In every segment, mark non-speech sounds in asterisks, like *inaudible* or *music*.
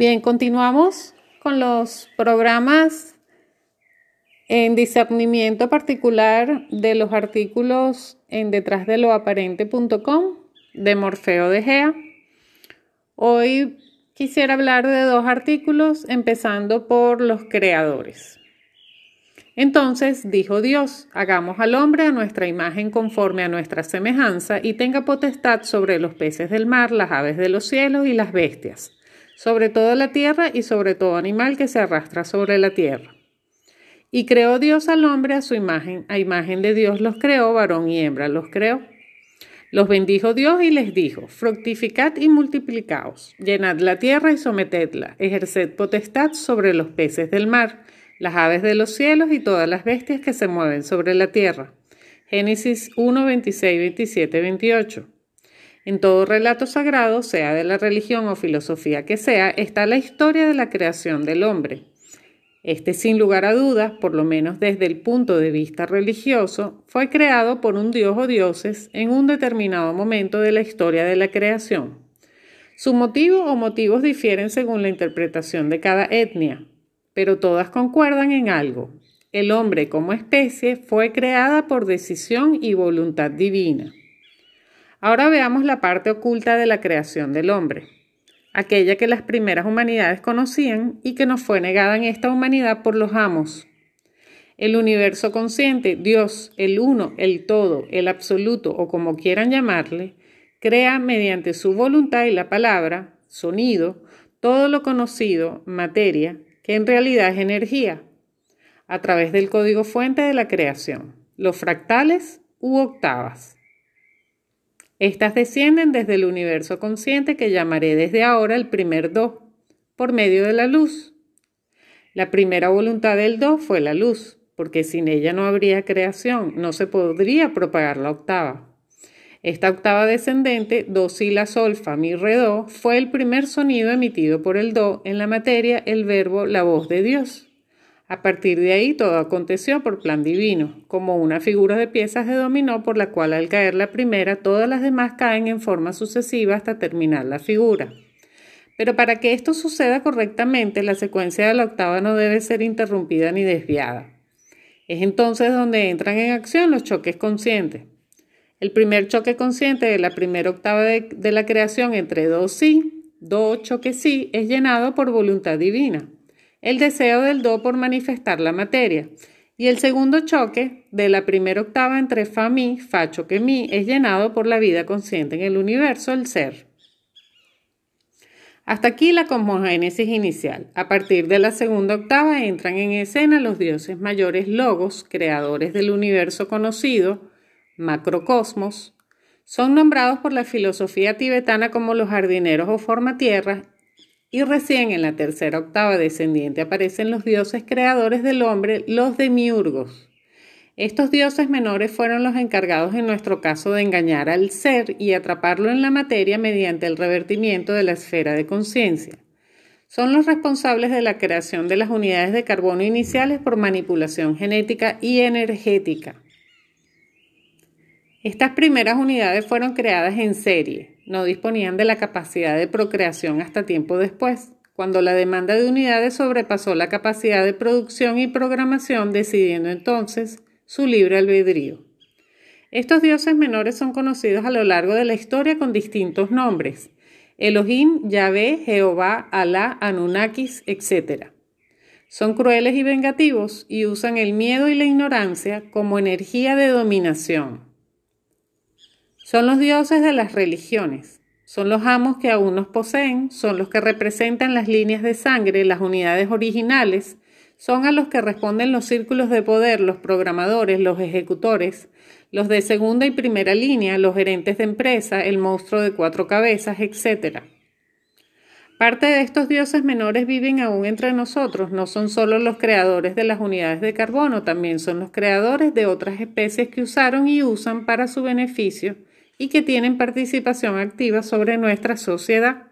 Bien, continuamos con los programas en discernimiento particular de los artículos en detrás de lo aparente.com de Morfeo de Gea. Hoy quisiera hablar de dos artículos, empezando por los creadores. Entonces dijo Dios, hagamos al hombre a nuestra imagen conforme a nuestra semejanza y tenga potestad sobre los peces del mar, las aves de los cielos y las bestias sobre toda la tierra y sobre todo animal que se arrastra sobre la tierra. Y creó Dios al hombre a su imagen, a imagen de Dios los creó, varón y hembra los creó. Los bendijo Dios y les dijo, fructificad y multiplicaos, llenad la tierra y sometedla, ejerced potestad sobre los peces del mar, las aves de los cielos y todas las bestias que se mueven sobre la tierra. Génesis 1, 26, 27, 28. En todo relato sagrado, sea de la religión o filosofía que sea, está la historia de la creación del hombre. Este, sin lugar a dudas, por lo menos desde el punto de vista religioso, fue creado por un dios o dioses en un determinado momento de la historia de la creación. Su motivo o motivos difieren según la interpretación de cada etnia, pero todas concuerdan en algo. El hombre como especie fue creada por decisión y voluntad divina. Ahora veamos la parte oculta de la creación del hombre, aquella que las primeras humanidades conocían y que nos fue negada en esta humanidad por los amos. El universo consciente, Dios, el uno, el todo, el absoluto o como quieran llamarle, crea mediante su voluntad y la palabra, sonido, todo lo conocido, materia, que en realidad es energía, a través del código fuente de la creación, los fractales u octavas. Estas descienden desde el universo consciente que llamaré desde ahora el primer Do, por medio de la luz. La primera voluntad del Do fue la luz, porque sin ella no habría creación, no se podría propagar la octava. Esta octava descendente, Do, Si, La, Sol, Fa, Mi, Re, Do, fue el primer sonido emitido por el Do en la materia, el verbo, la voz de Dios. A partir de ahí todo aconteció por plan divino, como una figura de piezas de dominó por la cual al caer la primera todas las demás caen en forma sucesiva hasta terminar la figura. Pero para que esto suceda correctamente, la secuencia de la octava no debe ser interrumpida ni desviada. Es entonces donde entran en acción los choques conscientes. El primer choque consciente de la primera octava de, la creación entre do sí, do choque sí, es llenado por voluntad divina el deseo del do por manifestar la materia. Y el segundo choque de la primera octava entre fa mi, fa choque mi, es llenado por la vida consciente en el universo, el ser. Hasta aquí la cosmogénesis inicial. A partir de la segunda octava entran en escena los dioses mayores logos, creadores del universo conocido, macrocosmos. Son nombrados por la filosofía tibetana como los jardineros o formatierras y recién en la tercera octava descendiente aparecen los dioses creadores del hombre, los demiurgos. Estos dioses menores fueron los encargados en nuestro caso de engañar al ser y atraparlo en la materia mediante el revertimiento de la esfera de conciencia. Son los responsables de la creación de las unidades de carbono iniciales por manipulación genética y energética. Estas primeras unidades fueron creadas en serie, no disponían de la capacidad de procreación hasta tiempo después, cuando la demanda de unidades sobrepasó la capacidad de producción y programación, decidiendo entonces su libre albedrío. Estos dioses menores son conocidos a lo largo de la historia con distintos nombres: Elohim, Yahvé, Jehová, Alá, Anunnakis, etc. Son crueles y vengativos y usan el miedo y la ignorancia como energía de dominación. Son los dioses de las religiones. Son los amos que aún nos poseen, son los que representan las líneas de sangre, las unidades originales, son a los que responden los círculos de poder, los programadores, los ejecutores, los de segunda y primera línea, los gerentes de empresa, el monstruo de cuatro cabezas, etc. Parte de estos dioses menores viven aún entre nosotros, no son solo los creadores de las unidades de carbono, también son los creadores de otras especies que usaron y usan para su beneficio y que tienen participación activa sobre nuestra sociedad.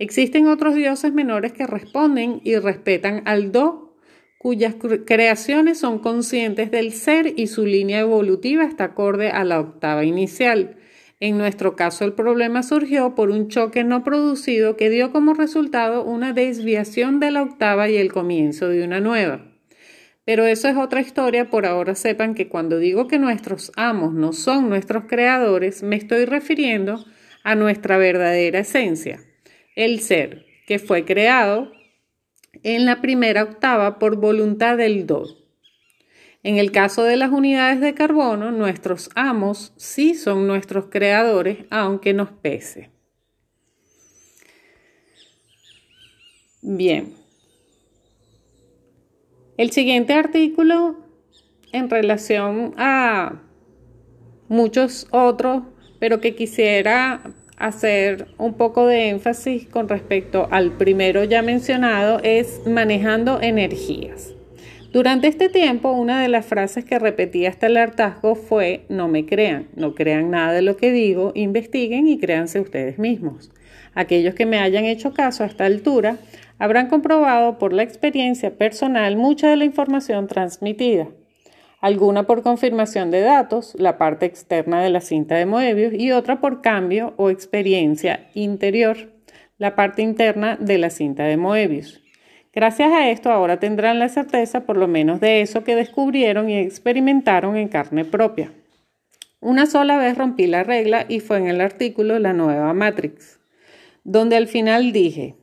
Existen otros dioses menores que responden y respetan al Do, cuyas creaciones son conscientes del ser y su línea evolutiva está acorde a la octava inicial. En nuestro caso el problema surgió por un choque no producido que dio como resultado una desviación de la octava y el comienzo de una nueva. Pero eso es otra historia, por ahora sepan que cuando digo que nuestros amos no son nuestros creadores, me estoy refiriendo a nuestra verdadera esencia, el ser, que fue creado en la primera octava por voluntad del do. En el caso de las unidades de carbono, nuestros amos sí son nuestros creadores, aunque nos pese. Bien. El siguiente artículo en relación a muchos otros, pero que quisiera hacer un poco de énfasis con respecto al primero ya mencionado, es manejando energías. Durante este tiempo, una de las frases que repetía hasta el hartazgo fue, no me crean, no crean nada de lo que digo, investiguen y créanse ustedes mismos. Aquellos que me hayan hecho caso a esta altura habrán comprobado por la experiencia personal mucha de la información transmitida, alguna por confirmación de datos, la parte externa de la cinta de Moebius, y otra por cambio o experiencia interior, la parte interna de la cinta de Moebius. Gracias a esto ahora tendrán la certeza por lo menos de eso que descubrieron y experimentaron en carne propia. Una sola vez rompí la regla y fue en el artículo La nueva Matrix, donde al final dije,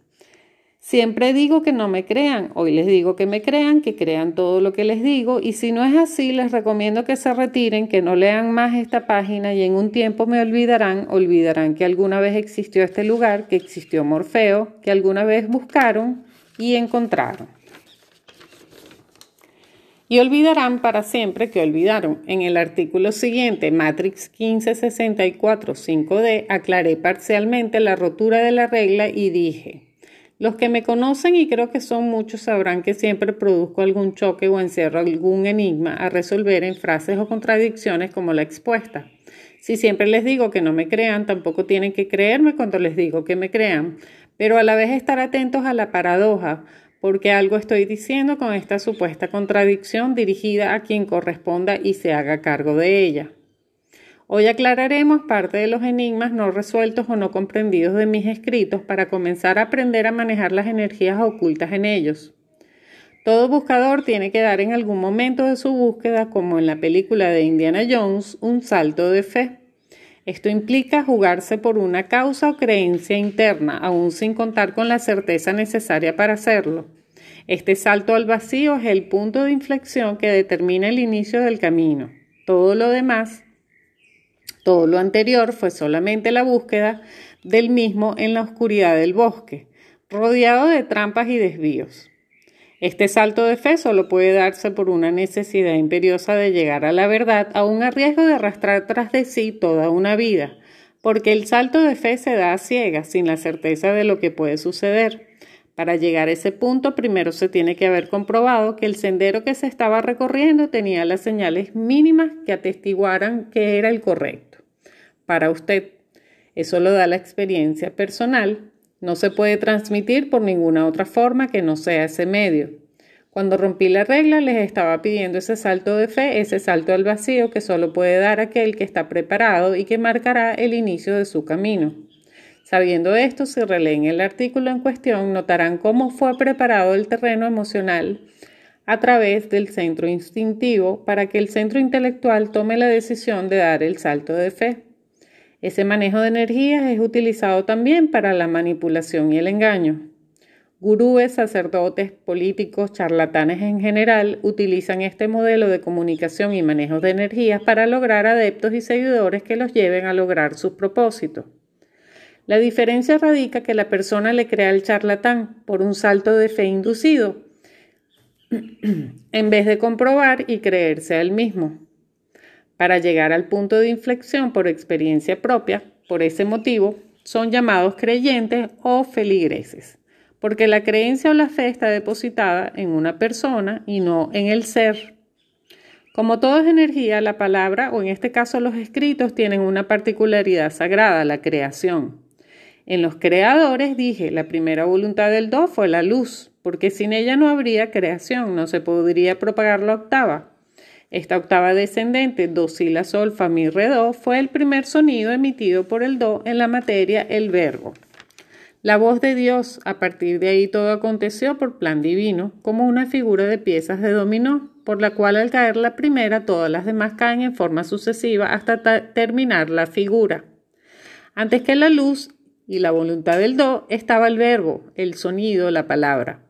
siempre digo que no me crean, hoy les digo que me crean, que crean todo lo que les digo y si no es así les recomiendo que se retiren, que no lean más esta página y en un tiempo me olvidarán, olvidarán que alguna vez existió este lugar, que existió Morfeo, que alguna vez buscaron y encontraron. Y olvidarán para siempre que olvidaron. En el artículo siguiente, Matrix 1564 5D, aclaré parcialmente la rotura de la regla y dije, los que me conocen y creo que son muchos sabrán que siempre produzco algún choque o encierro algún enigma a resolver en frases o contradicciones como la expuesta. Si siempre les digo que no me crean, tampoco tienen que creerme cuando les digo que me crean, pero a la vez estar atentos a la paradoja, porque algo estoy diciendo con esta supuesta contradicción dirigida a quien corresponda y se haga cargo de ella. Hoy aclararemos parte de los enigmas no resueltos o no comprendidos de mis escritos para comenzar a aprender a manejar las energías ocultas en ellos. Todo buscador tiene que dar en algún momento de su búsqueda, como en la película de Indiana Jones, un salto de fe. Esto implica jugarse por una causa o creencia interna, aún sin contar con la certeza necesaria para hacerlo. Este salto al vacío es el punto de inflexión que determina el inicio del camino. Todo lo demás, todo lo anterior fue solamente la búsqueda del mismo en la oscuridad del bosque, rodeado de trampas y desvíos. Este salto de fe solo puede darse por una necesidad imperiosa de llegar a la verdad, aun a riesgo de arrastrar tras de sí toda una vida, porque el salto de fe se da a sin la certeza de lo que puede suceder. Para llegar a ese punto, primero se tiene que haber comprobado que el sendero que se estaba recorriendo tenía las señales mínimas que atestiguaran que era el correcto. Para usted, eso lo da la experiencia personal, no se puede transmitir por ninguna otra forma que no sea ese medio. Cuando rompí la regla les estaba pidiendo ese salto de fe, ese salto al vacío que solo puede dar aquel que está preparado y que marcará el inicio de su camino. Sabiendo esto, si releen el artículo en cuestión, notarán cómo fue preparado el terreno emocional a través del centro instintivo para que el centro intelectual tome la decisión de dar el salto de fe. Ese manejo de energías es utilizado también para la manipulación y el engaño. Gurúes, sacerdotes, políticos, charlatanes en general utilizan este modelo de comunicación y manejo de energías para lograr adeptos y seguidores que los lleven a lograr sus propósitos. La diferencia radica que la persona le crea al charlatán por un salto de fe inducido, *clears throat* en vez de comprobar y creerse a él mismo para llegar al punto de inflexión por experiencia propia. Por ese motivo, son llamados creyentes o feligreses, porque la creencia o la fe está depositada en una persona y no en el ser. Como todo es energía, la palabra, o en este caso los escritos, tienen una particularidad sagrada, la creación. En los creadores dije, la primera voluntad del Do fue la luz, porque sin ella no habría creación, no se podría propagar la octava. Esta octava descendente, do, si, la, sol, fa, mi, re, do, fue el primer sonido emitido por el do en la materia, el verbo. La voz de Dios, a partir de ahí todo aconteció por plan divino, como una figura de piezas de dominó, por la cual al caer la primera todas las demás caen en forma sucesiva hasta terminar la figura. Antes que la luz y la voluntad del do estaba el verbo, el sonido, la palabra,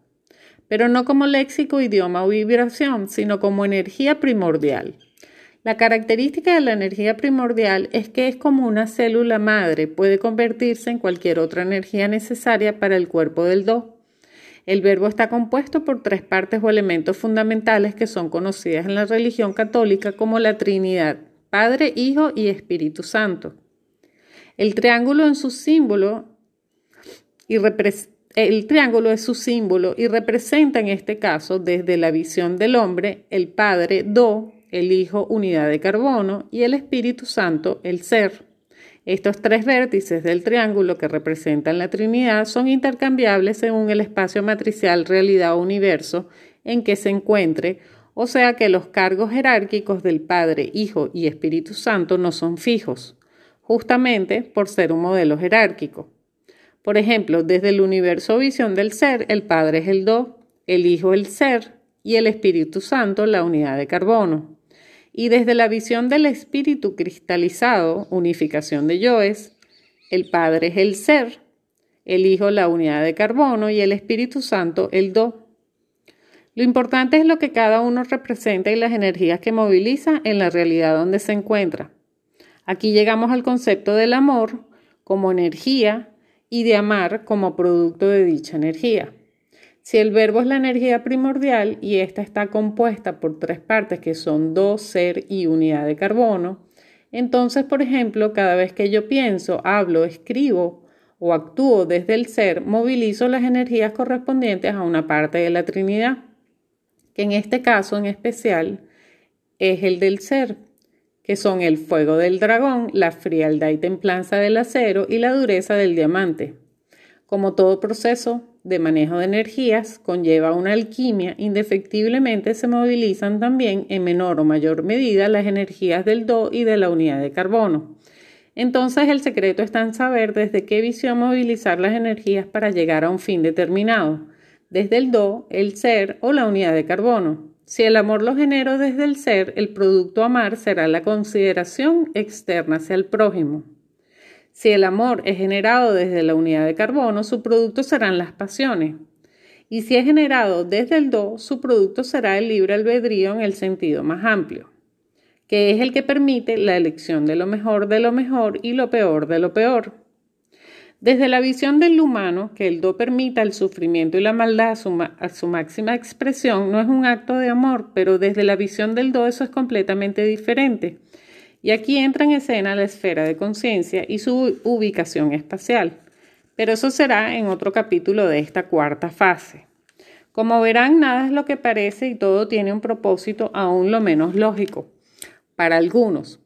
pero no como léxico, idioma o vibración, sino como energía primordial. La característica de la energía primordial es que es como una célula madre, puede convertirse en cualquier otra energía necesaria para el cuerpo del Do. El verbo está compuesto por tres partes o elementos fundamentales que son conocidas en la religión católica como la Trinidad, Padre, Hijo y Espíritu Santo. El triángulo en su símbolo y el triángulo es su símbolo y representa en este caso, desde la visión del hombre, el Padre, Do, el Hijo unidad de carbono y el Espíritu Santo el ser. Estos tres vértices del triángulo que representan la Trinidad son intercambiables según el espacio matricial realidad o universo en que se encuentre, o sea que los cargos jerárquicos del Padre, Hijo y Espíritu Santo no son fijos, justamente por ser un modelo jerárquico. Por ejemplo, desde el universo visión del ser, el Padre es el Do, el Hijo el ser y el Espíritu Santo la unidad de carbono y desde la visión del espíritu cristalizado, unificación de yoes, el Padre es el ser, el Hijo la unidad de carbono y el Espíritu Santo el do. Lo importante es lo que cada uno representa y las energías que moviliza en la realidad donde se encuentra. Aquí llegamos al concepto del amor como energía y de amar como producto de dicha energía. Si el verbo es la energía primordial y esta está compuesta por tres partes que son do, ser y unidad de carbono, entonces, por ejemplo, cada vez que yo pienso, hablo, escribo o actúo desde el ser, movilizo las energías correspondientes a una parte de la Trinidad, que en este caso en especial es el del ser, que son el fuego del dragón, la frialdad y templanza del acero y la dureza del diamante. Como todo proceso, de manejo de energías conlleva una alquimia, indefectiblemente se movilizan también en menor o mayor medida las energías del Do y de la unidad de carbono. Entonces el secreto está en saber desde qué visión movilizar las energías para llegar a un fin determinado, desde el Do, el ser o la unidad de carbono. Si el amor lo genero desde el ser, el producto amar será la consideración externa hacia el prójimo. Si el amor es generado desde la unidad de carbono, su producto serán las pasiones. Y si es generado desde el do, su producto será el libre albedrío en el sentido más amplio, que es el que permite la elección de lo mejor de lo mejor y lo peor de lo peor. Desde la visión del humano, que el do permita el sufrimiento y la maldad a su, a su, máxima expresión, no es un acto de amor, pero desde la visión del do eso es completamente diferente. Y aquí entra en escena la esfera de conciencia y su ubicación espacial. Pero eso será en otro capítulo de esta cuarta fase. Como verán, nada es lo que parece y todo tiene un propósito aún lo menos lógico. Para algunos.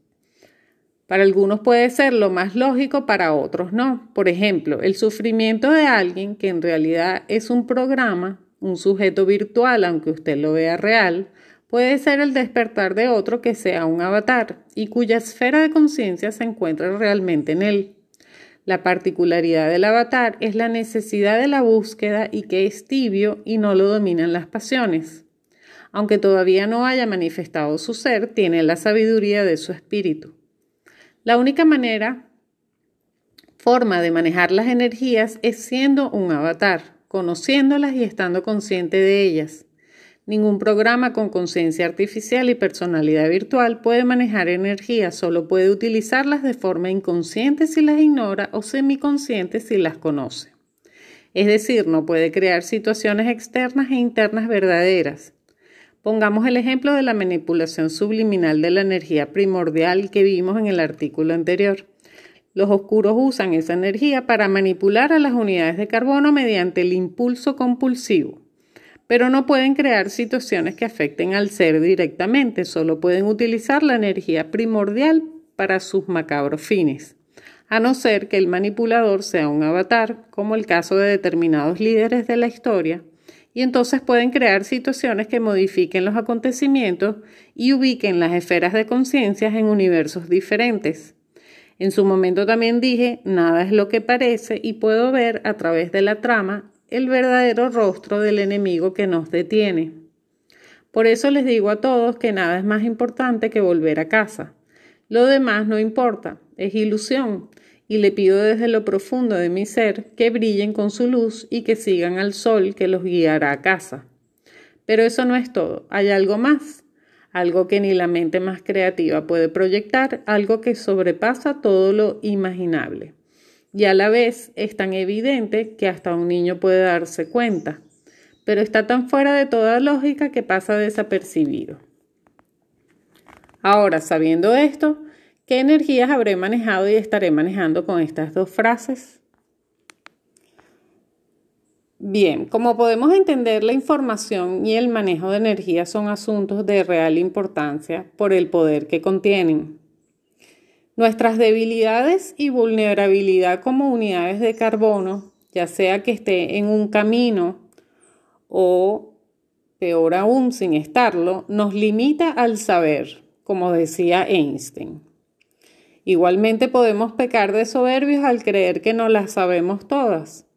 Para algunos puede ser lo más lógico, para otros no. Por ejemplo, el sufrimiento de alguien que en realidad es un programa, un sujeto virtual, aunque usted lo vea real, Puede ser el despertar de otro que sea un avatar y cuya esfera de conciencia se encuentra realmente en él. La particularidad del avatar es la necesidad de la búsqueda y que es tibio y no lo dominan las pasiones. Aunque todavía no haya manifestado su ser, tiene la sabiduría de su espíritu. La única manera, forma de manejar las energías es siendo un avatar, conociéndolas y estando consciente de ellas. Ningún programa con conciencia artificial y personalidad virtual puede manejar energía, solo puede utilizarlas de forma inconsciente si las ignora o semiconsciente si las conoce. Es decir, no puede crear situaciones externas e internas verdaderas. Pongamos el ejemplo de la manipulación subliminal de la energía primordial que vimos en el artículo anterior. Los oscuros usan esa energía para manipular a las unidades de carbono mediante el impulso compulsivo pero no pueden crear situaciones que afecten al ser directamente, solo pueden utilizar la energía primordial para sus macabros fines, a no ser que el manipulador sea un avatar, como el caso de determinados líderes de la historia, y entonces pueden crear situaciones que modifiquen los acontecimientos y ubiquen las esferas de conciencia en universos diferentes. En su momento también dije, nada es lo que parece y puedo ver a través de la trama el verdadero rostro del enemigo que nos detiene. Por eso les digo a todos que nada es más importante que volver a casa. Lo demás no importa, es ilusión, y le pido desde lo profundo de mi ser que brillen con su luz y que sigan al sol que los guiará a casa. Pero eso no es todo, hay algo más, algo que ni la mente más creativa puede proyectar, algo que sobrepasa todo lo imaginable. Y a la vez es tan evidente que hasta un niño puede darse cuenta, pero está tan fuera de toda lógica que pasa desapercibido. Ahora, sabiendo esto, ¿Qué energías habré manejado y estaré manejando con estas dos frases? Bien, como podemos entender, la información y el manejo de energía son asuntos de real importancia por el poder que contienen. Nuestras debilidades y vulnerabilidad como unidades de carbono, ya sea que esté en un camino o, peor aún, sin estarlo, nos limita al saber, como decía Einstein. Igualmente podemos pecar de soberbios al creer que no las sabemos todas.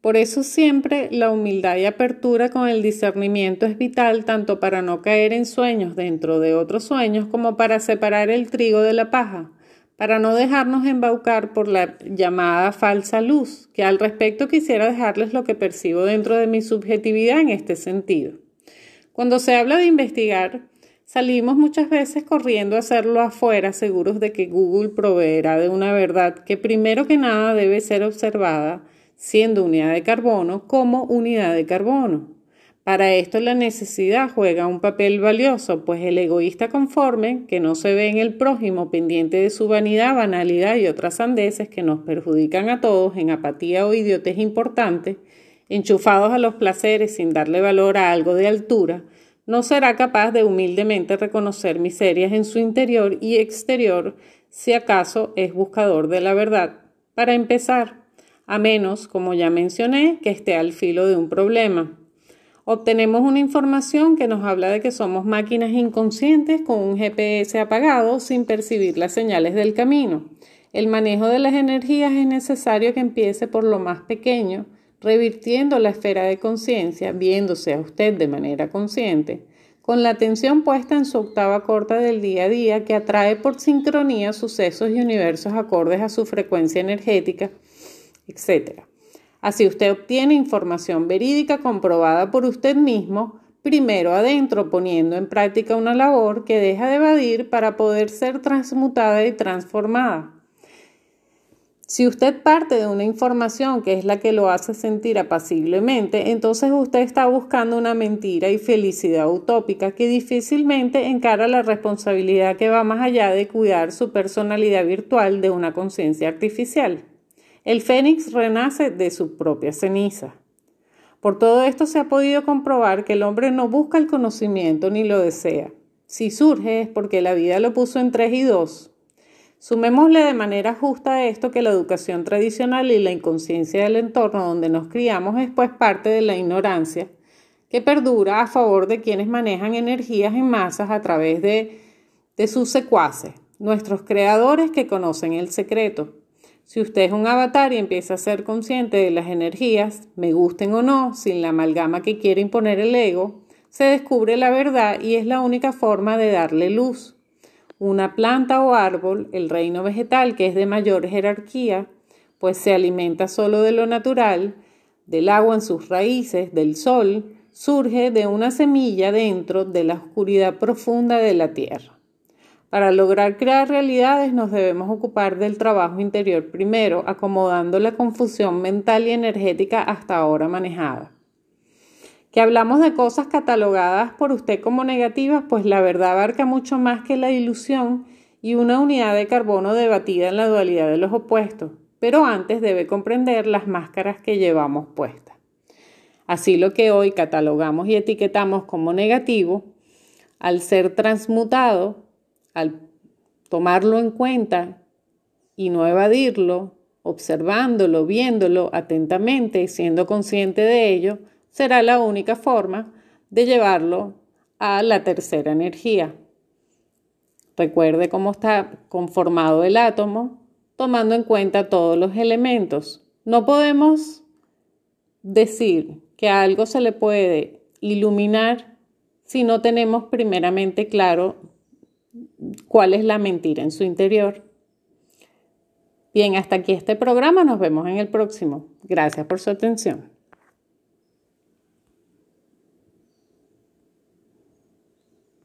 Por eso siempre la humildad y apertura con el discernimiento es vital tanto para no caer en sueños dentro de otros sueños como para separar el trigo de la paja, para no dejarnos embaucar por la llamada falsa luz, que al respecto quisiera dejarles lo que percibo dentro de mi subjetividad en este sentido. Cuando se habla de investigar, Salimos muchas veces corriendo a hacerlo afuera, seguros de que Google proveerá de una verdad que primero que nada debe ser observada, siendo unidad de carbono, como unidad de carbono. Para esto la necesidad juega un papel valioso, pues el egoísta conforme, que no se ve en el prójimo pendiente de su vanidad, banalidad y otras sandeces que nos perjudican a todos en apatía o idiotez importante, enchufados a los placeres sin darle valor a algo de altura, no será capaz de humildemente reconocer miserias en su interior y exterior si acaso es buscador de la verdad. Para empezar, a menos, como ya mencioné, que esté al filo de un problema. Obtenemos una información que nos habla de que somos máquinas inconscientes con un GPS apagado sin percibir las señales del camino. El manejo de las energías es necesario que empiece por lo más pequeño, revirtiendo la esfera de conciencia, viéndose a usted de manera consciente, con la atención puesta en su octava corta del día a día que atrae por sincronía sucesos y universos acordes a su frecuencia energética, etc. Así usted obtiene información verídica comprobada por usted mismo, primero adentro poniendo en práctica una labor que deja de evadir para poder ser transmutada y transformada. Si usted parte de una información que es la que lo hace sentir apaciblemente, entonces usted está buscando una mentira y felicidad utópica que difícilmente encara la responsabilidad que va más allá de cuidar su personalidad virtual de una conciencia artificial. El fénix renace de su propia ceniza. Por todo esto se ha podido comprobar que el hombre no busca el conocimiento ni lo desea. Si surge es porque la vida lo puso en tres y dos, Sumémosle de manera justa a esto que la educación tradicional y la inconsciencia del entorno donde nos criamos es pues parte de la ignorancia que perdura a favor de quienes manejan energías en masas a través de, de sus secuaces, nuestros creadores que conocen el secreto. Si usted es un avatar y empieza a ser consciente de las energías, me gusten o no, sin la amalgama que quiere imponer el ego, se descubre la verdad y es la única forma de darle luz una planta o árbol, el reino vegetal, que es de mayor jerarquía, pues se alimenta solo de lo natural, del agua en sus raíces, del sol, surge de una semilla dentro de la oscuridad profunda de la tierra. Para lograr crear realidades nos debemos ocupar del trabajo interior primero, acomodando la confusión mental y energética hasta ahora manejada que hablamos de cosas catalogadas por usted como negativas, pues la verdad abarca mucho más que la ilusión y una unidad de carbono debatida en la dualidad de los opuestos, pero antes debe comprender las máscaras que llevamos puestas. Así lo que hoy catalogamos y etiquetamos como negativo, al ser transmutado, al tomarlo en cuenta y no evadirlo, observándolo, viéndolo atentamente y siendo consciente de ello, será la única forma de llevarlo a la tercera energía. Recuerde cómo está conformado el átomo, tomando en cuenta todos los elementos. No podemos decir que algo se le puede iluminar si no tenemos primeramente claro cuál es la mentira en su interior. Bien, hasta aquí este programa. Nos vemos en el próximo. Gracias por su atención.